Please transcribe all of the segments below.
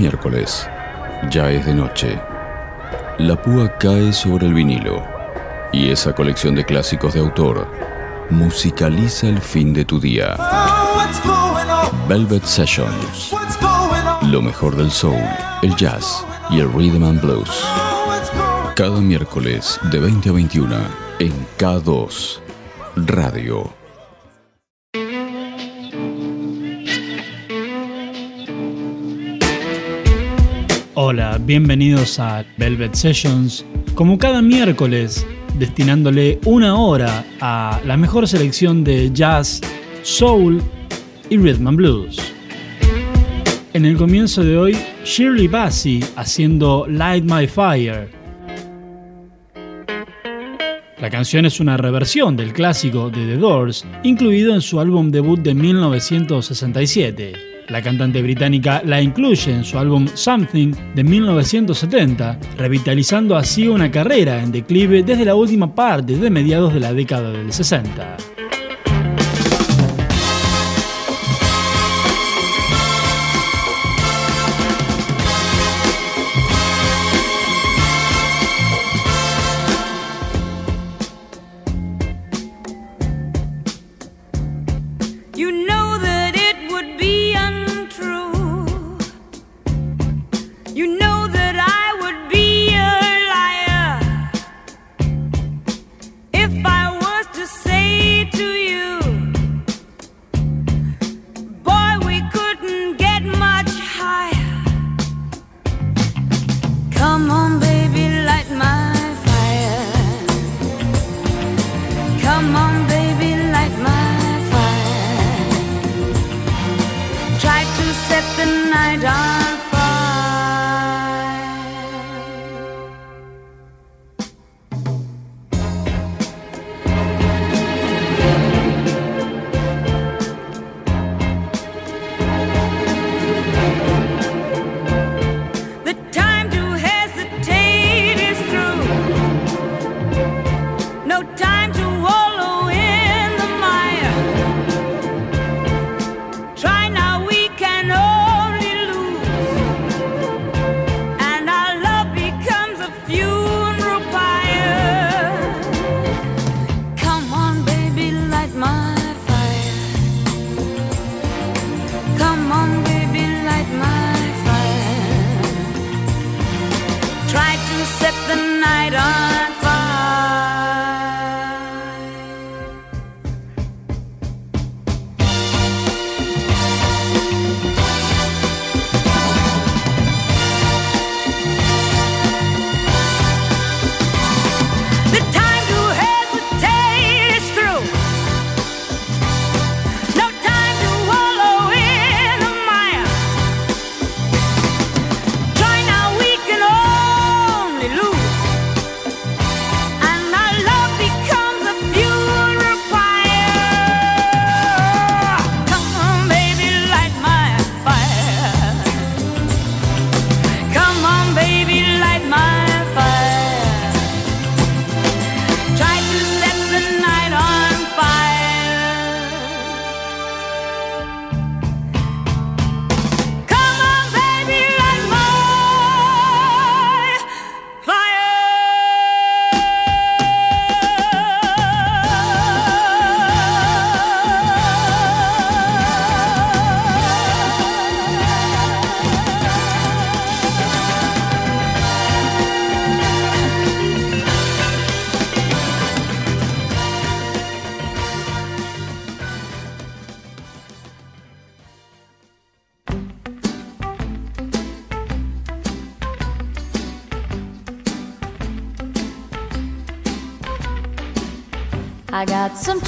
miércoles. Ya es de noche. La púa cae sobre el vinilo y esa colección de clásicos de autor musicaliza el fin de tu día. Velvet Sessions. Lo mejor del soul, el jazz y el rhythm and blues. Cada miércoles de 20 a 21 en K2 Radio. Hola, bienvenidos a Velvet Sessions. Como cada miércoles, destinándole una hora a la mejor selección de jazz, soul y rhythm and blues. En el comienzo de hoy, Shirley Bassey haciendo Light My Fire. La canción es una reversión del clásico de The Doors, incluido en su álbum debut de 1967. La cantante británica la incluye en su álbum Something de 1970, revitalizando así una carrera en declive desde la última parte de mediados de la década del 60.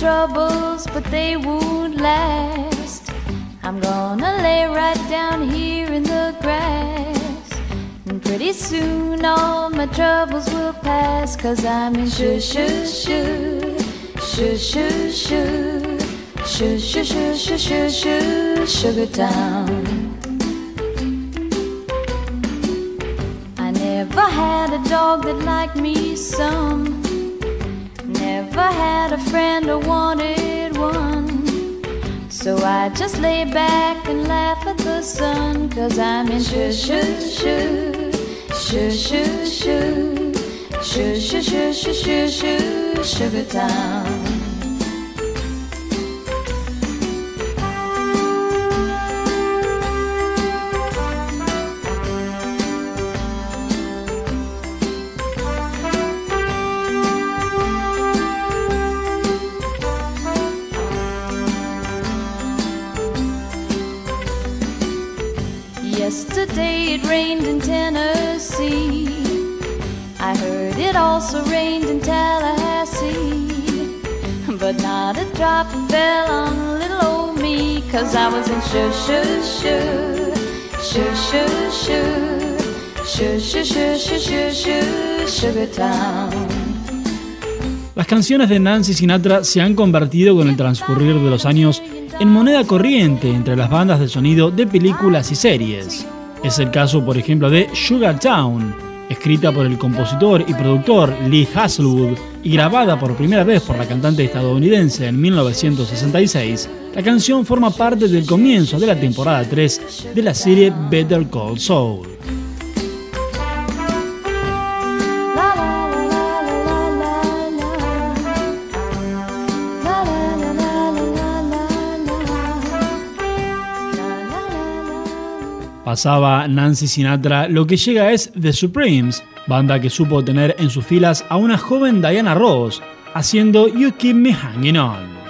Troubles, but they won't last. I'm gonna lay right down here in the grass. And pretty soon all my troubles will pass. Cause I'm in shoo shoo shoo, shoo shoo shoo, shoo shoo shoo shoo shoo shoo, Sugar Town. I never had a dog that liked me some. Never had a friend or wanted one. So I just lay back and laugh at the sun, cause I'm in shoo shoo shoo, shoo shoo shoo, shoo shoo shoo shoo shoo shoo, sugar town. Sugar Town. Las canciones de Nancy Sinatra se han convertido con el transcurrir de los años en moneda corriente entre las bandas de sonido de películas y series. Es el caso, por ejemplo, de Sugar Town, escrita por el compositor y productor Lee Hasselwood y grabada por primera vez por la cantante estadounidense en 1966. La canción forma parte del comienzo de la temporada 3 de la serie Better Call Saul. Pasaba Nancy Sinatra, lo que llega es The Supremes, banda que supo tener en sus filas a una joven Diana Ross, haciendo You Keep Me Hanging On.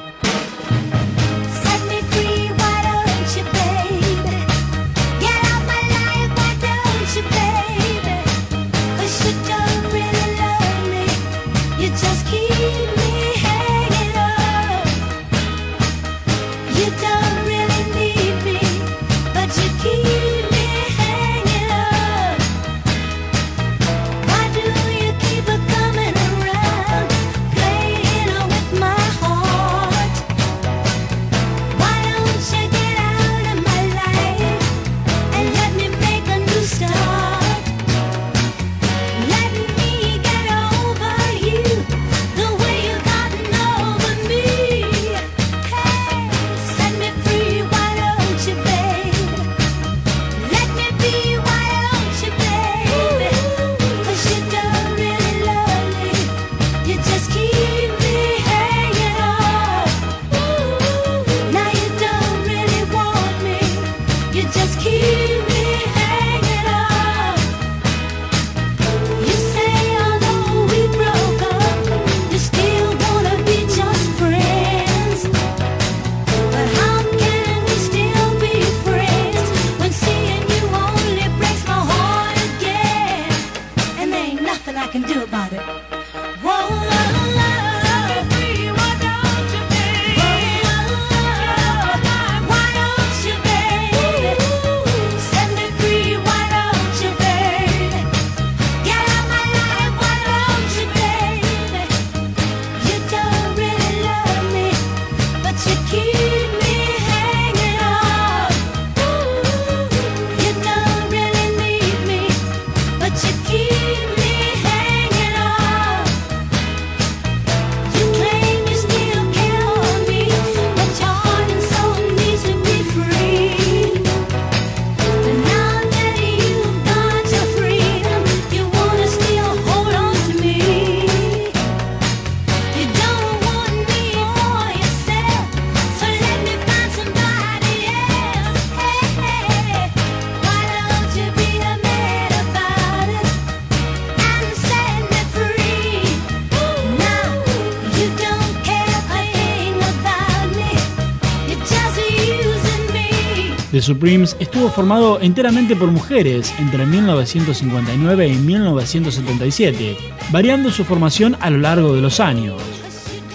The Supremes estuvo formado enteramente por mujeres entre 1959 y 1977, variando su formación a lo largo de los años.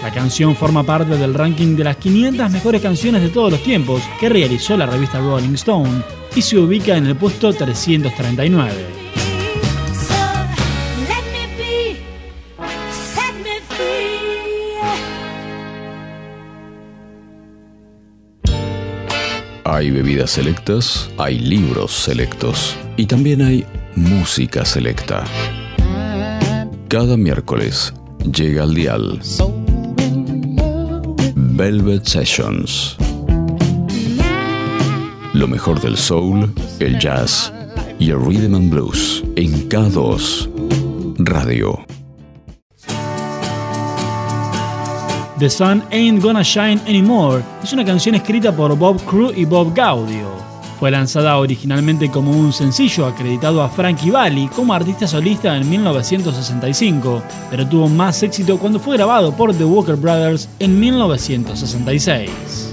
La canción forma parte del ranking de las 500 mejores canciones de todos los tiempos que realizó la revista Rolling Stone y se ubica en el puesto 339. Hay bebidas selectas, hay libros selectos y también hay música selecta. Cada miércoles llega al dial Velvet Sessions. Lo mejor del soul, el jazz y el rhythm and blues en K2 Radio. The Sun Ain't Gonna Shine Anymore es una canción escrita por Bob Crew y Bob Gaudio. Fue lanzada originalmente como un sencillo acreditado a Frankie Valli como artista solista en 1965, pero tuvo más éxito cuando fue grabado por The Walker Brothers en 1966.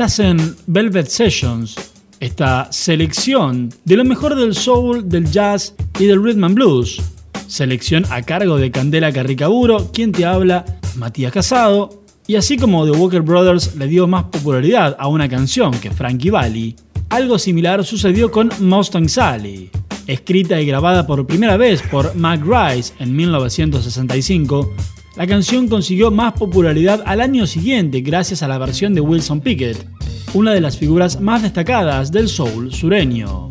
Estás en Velvet Sessions, esta selección de lo mejor del soul, del jazz y del rhythm and blues. Selección a cargo de Candela Carricaburo, quien te habla, Matías Casado. Y así como The Walker Brothers le dio más popularidad a una canción que Frankie Valli, algo similar sucedió con Mustang Sally. Escrita y grabada por primera vez por Mac Rice en 1965, la canción consiguió más popularidad al año siguiente gracias a la versión de Wilson Pickett, una de las figuras más destacadas del soul sureño.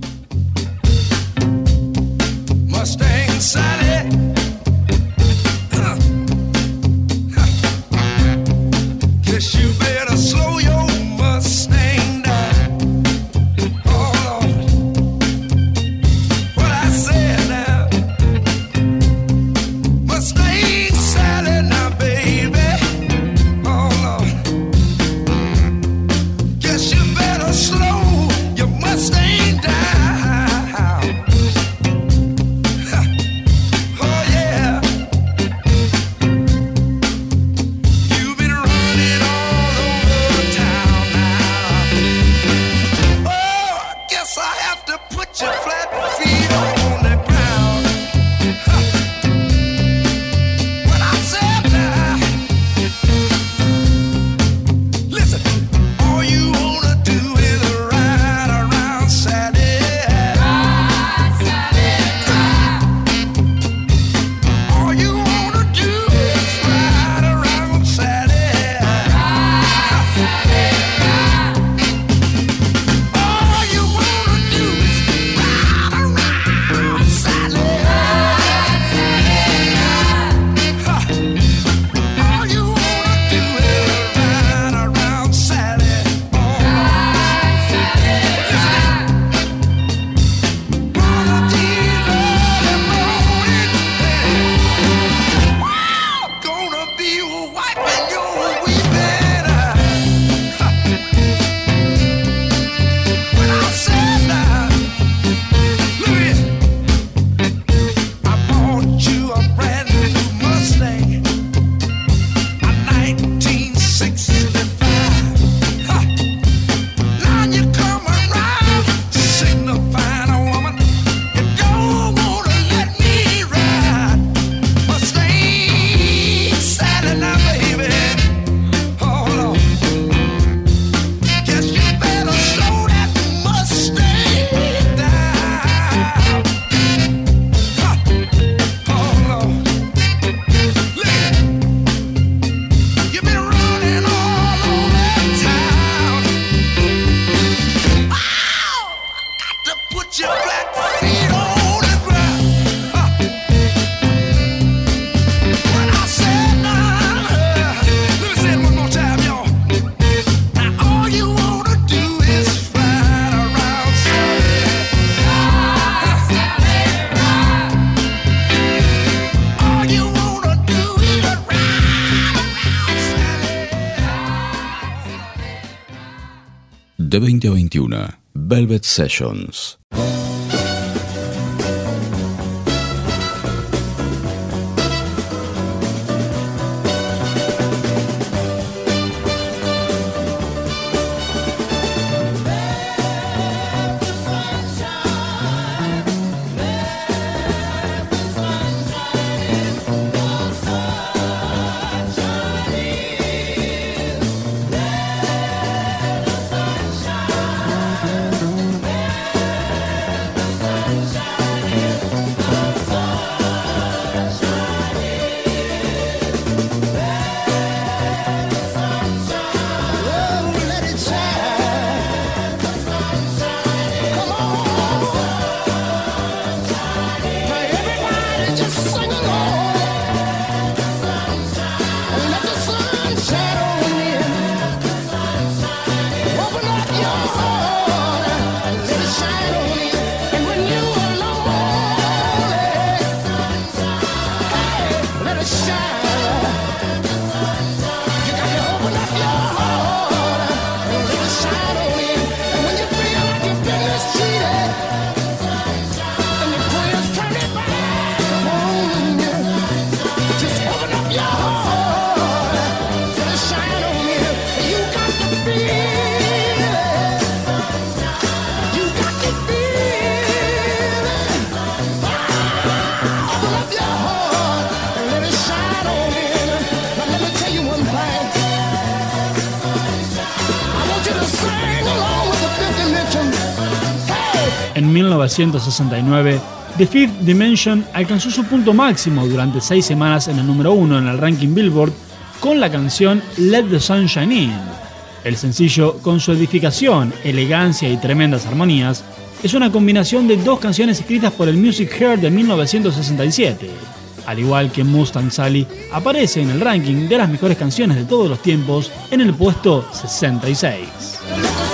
Sessions. En 1969, The Fifth Dimension alcanzó su punto máximo durante seis semanas en el número uno en el ranking Billboard con la canción Let the Sunshine In. El sencillo, con su edificación, elegancia y tremendas armonías, es una combinación de dos canciones escritas por el Music Hair de 1967. Al igual que Mustang Sally, aparece en el ranking de las mejores canciones de todos los tiempos en el puesto 66.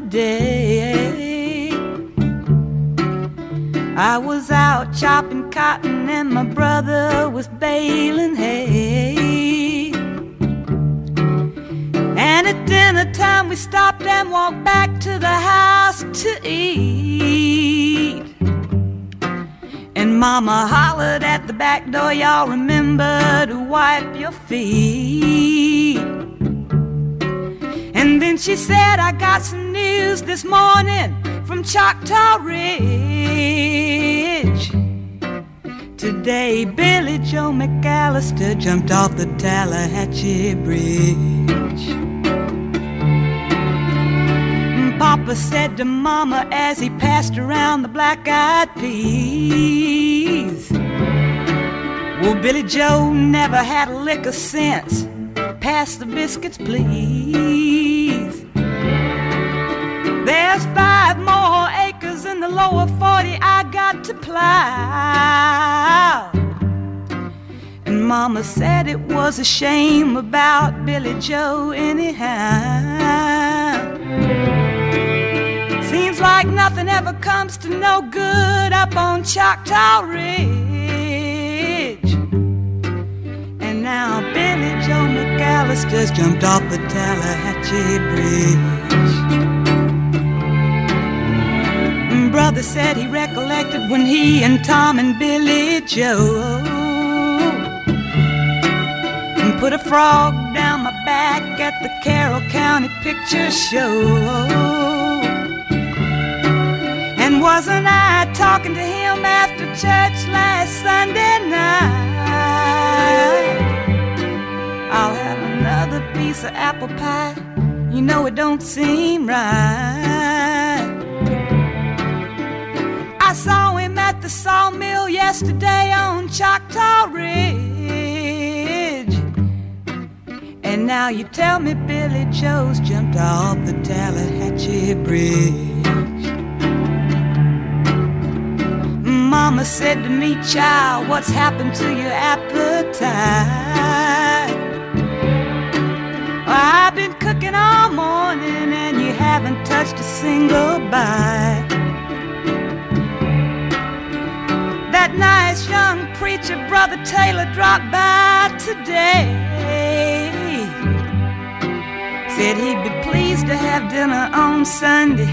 Day. I was out chopping cotton and my brother was baling hay. And at dinner time we stopped and walked back to the house to eat. And mama hollered at the back door, y'all remember to wipe your feet. And then she said, I got some news this morning from Choctaw Ridge. Today, Billy Joe McAllister jumped off the Tallahatchie Bridge. Papa said to Mama as he passed around the black eyed peas. Well, Billy Joe never had a lick of sense. Pass the biscuits, please. There's five more acres in the lower 40 I got to plow. And Mama said it was a shame about Billy Joe, anyhow. Seems like nothing ever comes to no good up on Choctaw Ridge. And now Billy Joe McAllister's jumped off the Tallahatchie Bridge. Brother said he recollected when he and Tom and Billy Joe and put a frog down my back at the Carroll County Picture Show. And wasn't I talking to him after church last Sunday night? I'll have another piece of apple pie. You know it don't seem right. I saw him at the sawmill yesterday on Choctaw Ridge. And now you tell me Billy Joe's jumped off the Tallahatchie Bridge. mama said to me, child, what's happened to your appetite? I've been cooking all morning and you haven't touched a single bite. Nice young preacher, Brother Taylor, dropped by today. Said he'd be pleased to have dinner on Sunday.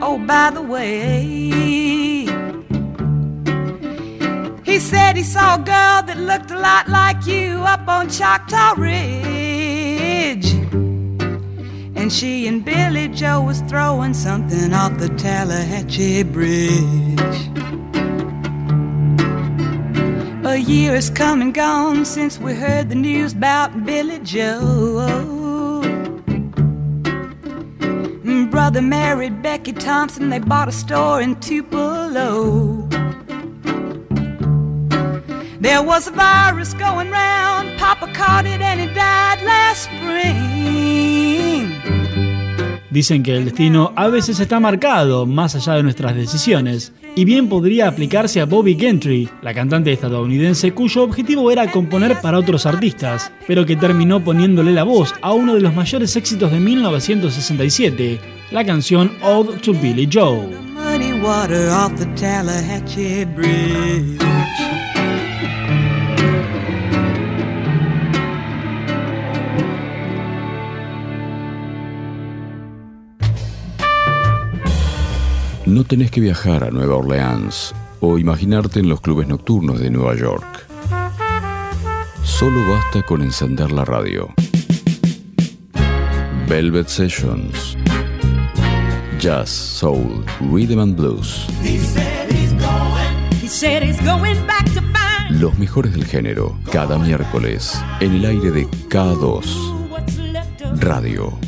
Oh, by the way, he said he saw a girl that looked a lot like you up on Choctaw Ridge. And she and Billy Joe was throwing something off the Tallahatchie Bridge. A year has come and gone since we heard the news about Billy Joe. Brother married Becky Thompson, they bought a store in Tupelo. There was a virus going round, Papa caught it and he died last spring. Dicen que el destino a veces está marcado más allá de nuestras decisiones, y bien podría aplicarse a Bobby Gentry, la cantante estadounidense cuyo objetivo era componer para otros artistas, pero que terminó poniéndole la voz a uno de los mayores éxitos de 1967, la canción Ode to Billy Joe. No tenés que viajar a Nueva Orleans o imaginarte en los clubes nocturnos de Nueva York. Solo basta con encender la radio. Velvet Sessions. Jazz, Soul, Rhythm and Blues. Los mejores del género, cada miércoles, en el aire de K2 Radio.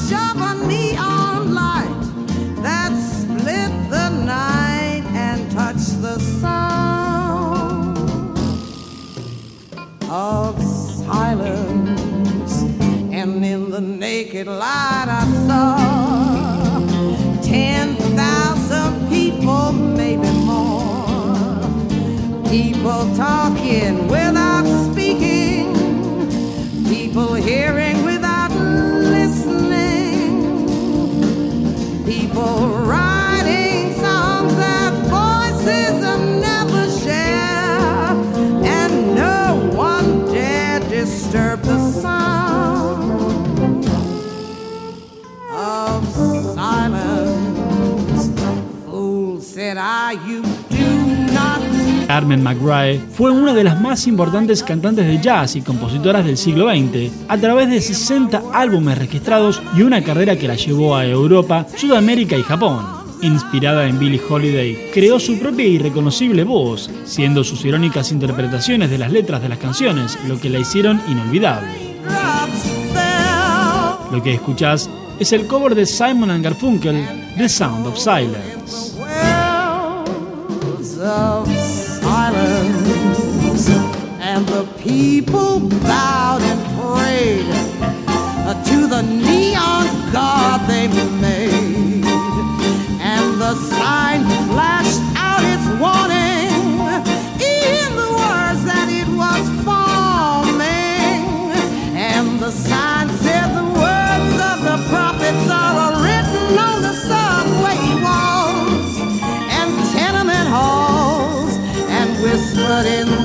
the sound of silence. And in the naked light, I saw 10,000 people, maybe more. People talking without speaking, people hearing Carmen McRae fue una de las más importantes cantantes de jazz y compositoras del siglo XX, a través de 60 álbumes registrados y una carrera que la llevó a Europa, Sudamérica y Japón. Inspirada en Billie Holiday, creó su propia y reconocible voz, siendo sus irónicas interpretaciones de las letras de las canciones lo que la hicieron inolvidable. Lo que escuchás es el cover de Simon and Garfunkel, The Sound of Silence. Of silence, and the people bowed and prayed uh, to the neon god they made, and the sign flashed out its warning out in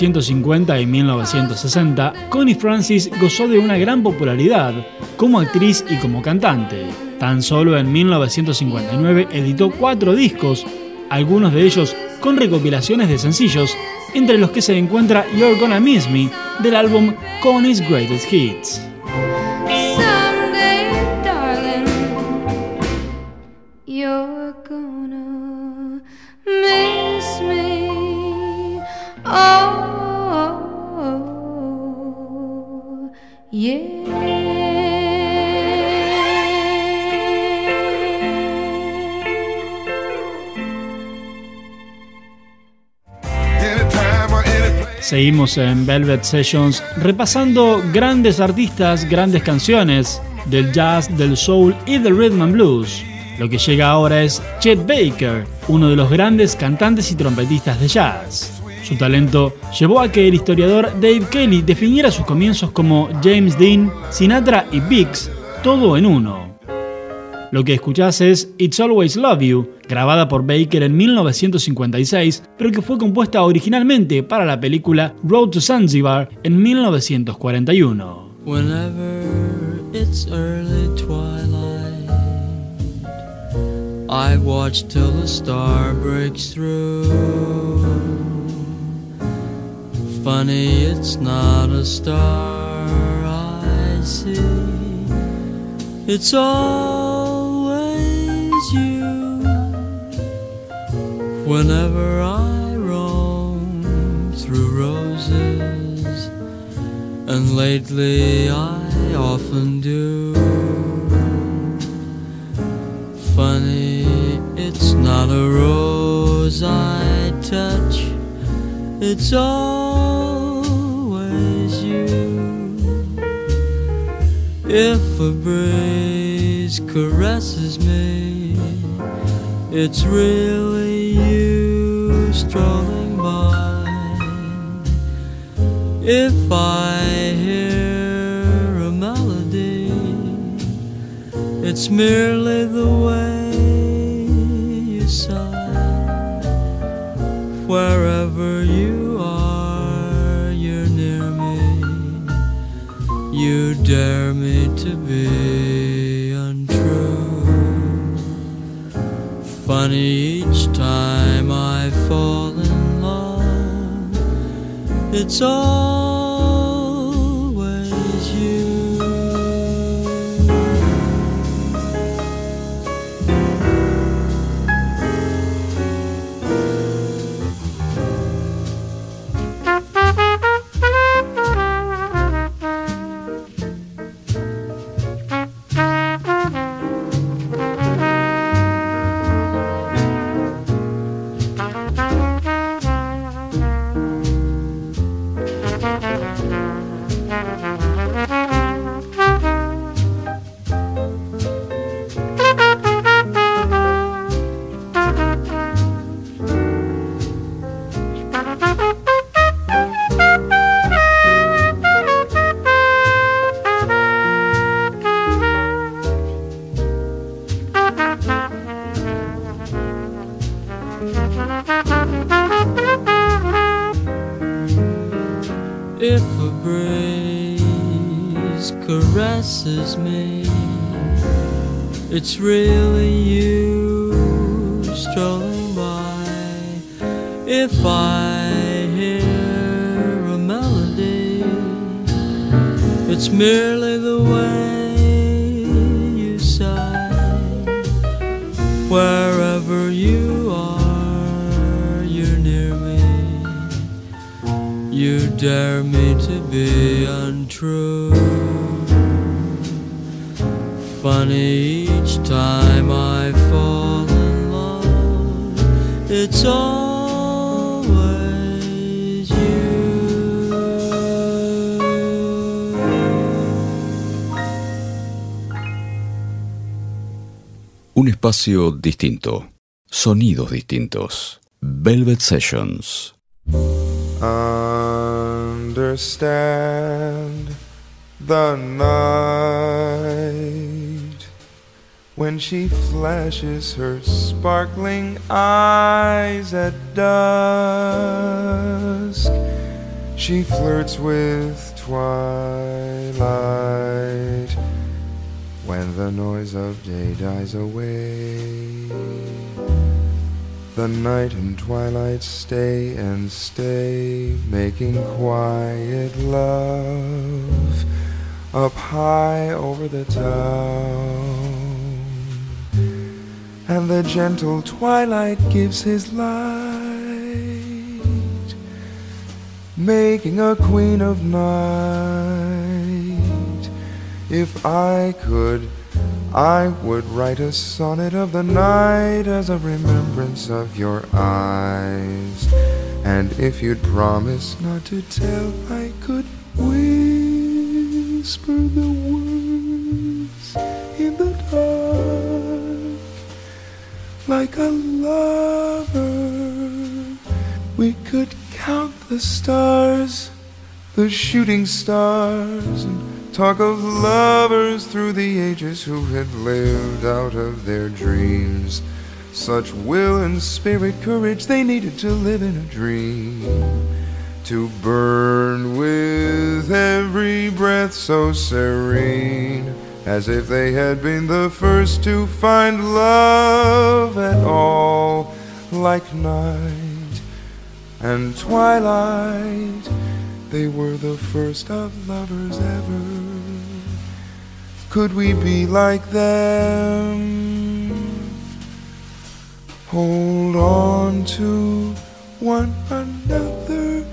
1950 y 1960, Connie Francis gozó de una gran popularidad como actriz y como cantante. Tan solo en 1959 editó cuatro discos, algunos de ellos con recopilaciones de sencillos, entre los que se encuentra You're Gonna Miss Me del álbum Connie's Greatest Hits. Seguimos en Velvet Sessions repasando grandes artistas, grandes canciones del jazz, del soul y del rhythm and blues. Lo que llega ahora es Chet Baker, uno de los grandes cantantes y trompetistas de jazz. Su talento llevó a que el historiador Dave Kelly definiera sus comienzos como James Dean, Sinatra y Biggs, todo en uno. Lo que escuchás es It's Always Love You, grabada por Baker en 1956, pero que fue compuesta originalmente para la película Road to Zanzibar en 1941. Whenever it's early twilight, I watch till the star breaks through. Funny, it's not a star I see. It's all whenever I roam through roses, and lately I often do. Funny, it's not a rose I touch, it's always you. If a breeze caresses me it's really you strolling by. If I hear a melody, it's merely the way you sigh. Wherever you are, you're near me. You dare me to be. Funny each time I fall in love. It's all it's really espacio distinto. Sonidos distintos. Velvet Sessions. Understand the night when she flashes her sparkling eyes at dusk. She flirts with twilight when the noise of day dies away. The night and twilight stay and stay, making quiet love up high over the town. And the gentle twilight gives his light, making a queen of night. If I could. I would write a sonnet of the night as a remembrance of your eyes. And if you'd promise not to tell, I could whisper the words in the dark like a lover. We could count the stars, the shooting stars, and Talk of lovers through the ages who had lived out of their dreams. Such will and spirit, courage they needed to live in a dream. To burn with every breath so serene, as if they had been the first to find love at all, like night and twilight. They were the first of lovers ever. Could we be like them? Hold on to one another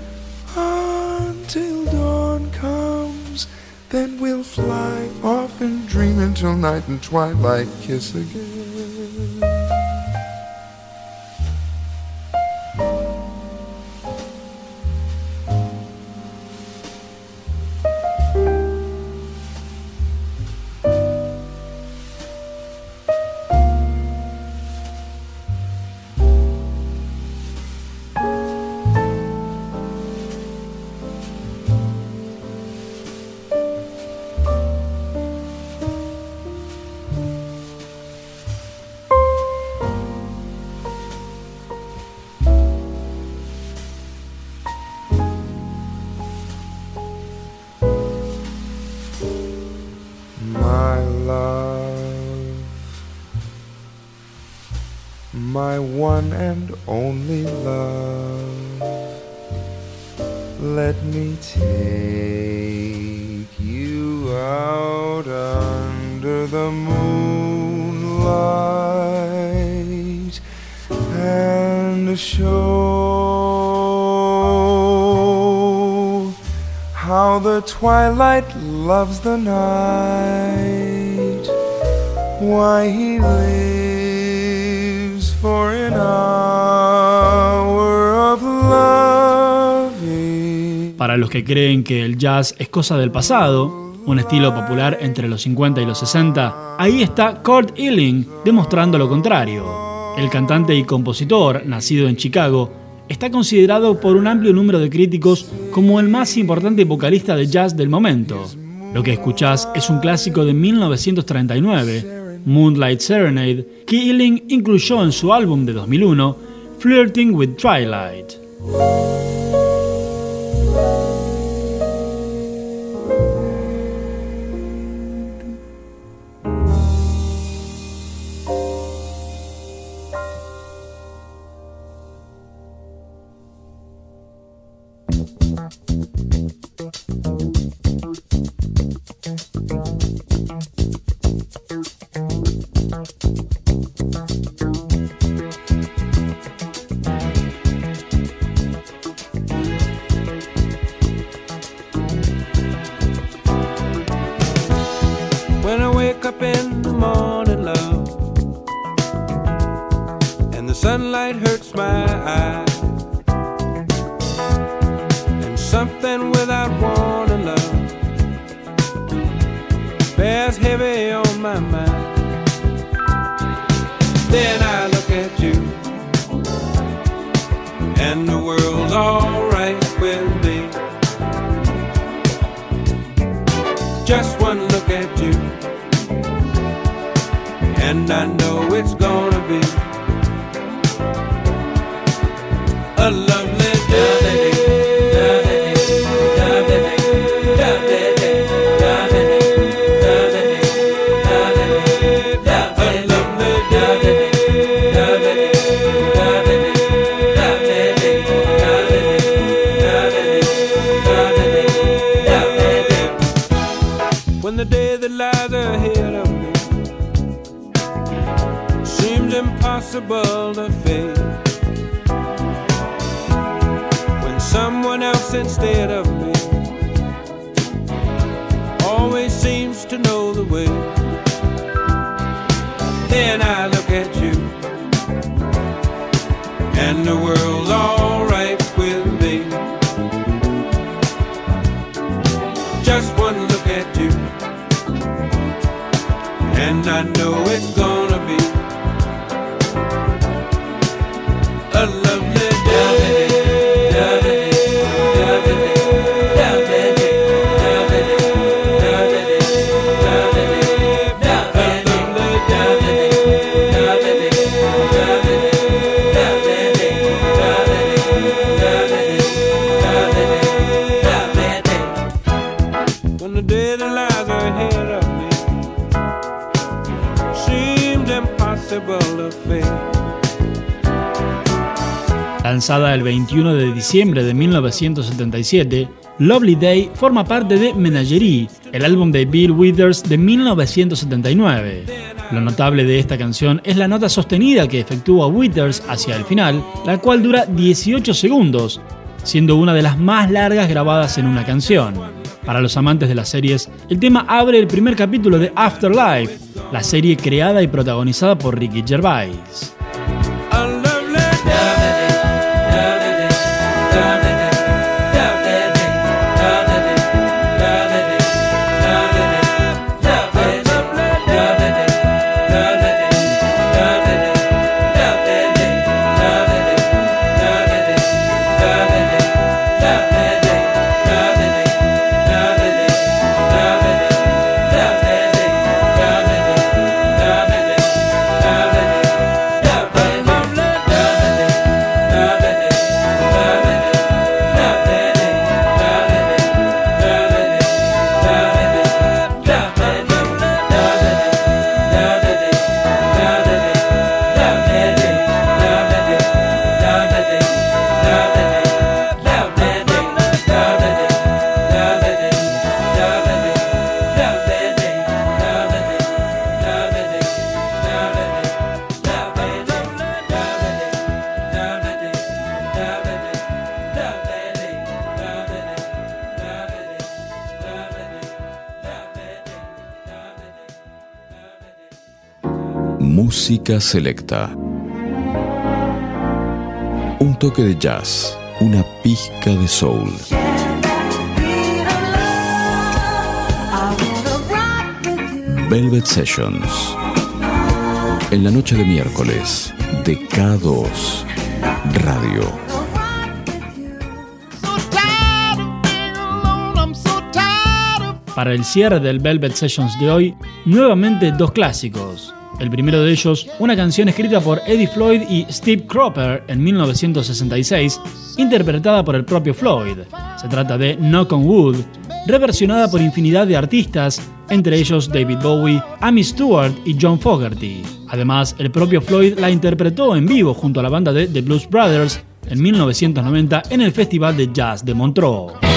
until dawn comes. Then we'll fly off and dream until night and twilight kiss again. One and only love, let me take you out under the moonlight and show how the twilight loves the night. Why he lives Para los que creen que el jazz es cosa del pasado, un estilo popular entre los 50 y los 60, ahí está Kurt Elling demostrando lo contrario. El cantante y compositor, nacido en Chicago, está considerado por un amplio número de críticos como el más importante vocalista de jazz del momento. Lo que escuchás es un clásico de 1939, Moonlight Serenade, que Elling incluyó en su álbum de 2001, Flirting with Twilight. sunlight hurts my eyes. And something without warning, love bears heavy on my mind. Then I look at you, and the world's alright with me. Just one look at you, and I know it's gonna be. alone. Hello, little. Lanzada el 21 de diciembre de 1977, Lovely Day forma parte de Menagerie, el álbum de Bill Withers de 1979. Lo notable de esta canción es la nota sostenida que efectúa Withers hacia el final, la cual dura 18 segundos, siendo una de las más largas grabadas en una canción. Para los amantes de las series, el tema abre el primer capítulo de Afterlife, la serie creada y protagonizada por Ricky Gervais. Selecta. Un toque de jazz, una pizca de soul. Velvet Sessions. En la noche de miércoles, de K2 Radio. Para el cierre del Velvet Sessions de hoy, nuevamente dos clásicos. El primero de ellos, una canción escrita por Eddie Floyd y Steve Cropper en 1966, interpretada por el propio Floyd. Se trata de Knock on Wood, reversionada por infinidad de artistas, entre ellos David Bowie, Amy Stewart y John Fogerty. Además, el propio Floyd la interpretó en vivo junto a la banda de The Blues Brothers en 1990 en el Festival de Jazz de Montreux.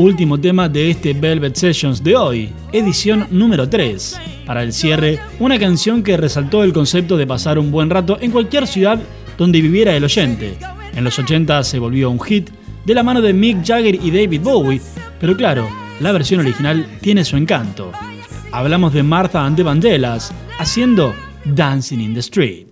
Último tema de este Velvet Sessions de hoy, edición número 3. Para el cierre, una canción que resaltó el concepto de pasar un buen rato en cualquier ciudad donde viviera el oyente. En los 80 se volvió un hit de la mano de Mick Jagger y David Bowie, pero claro, la versión original tiene su encanto. Hablamos de Martha and the Vandellas haciendo Dancing in the Street.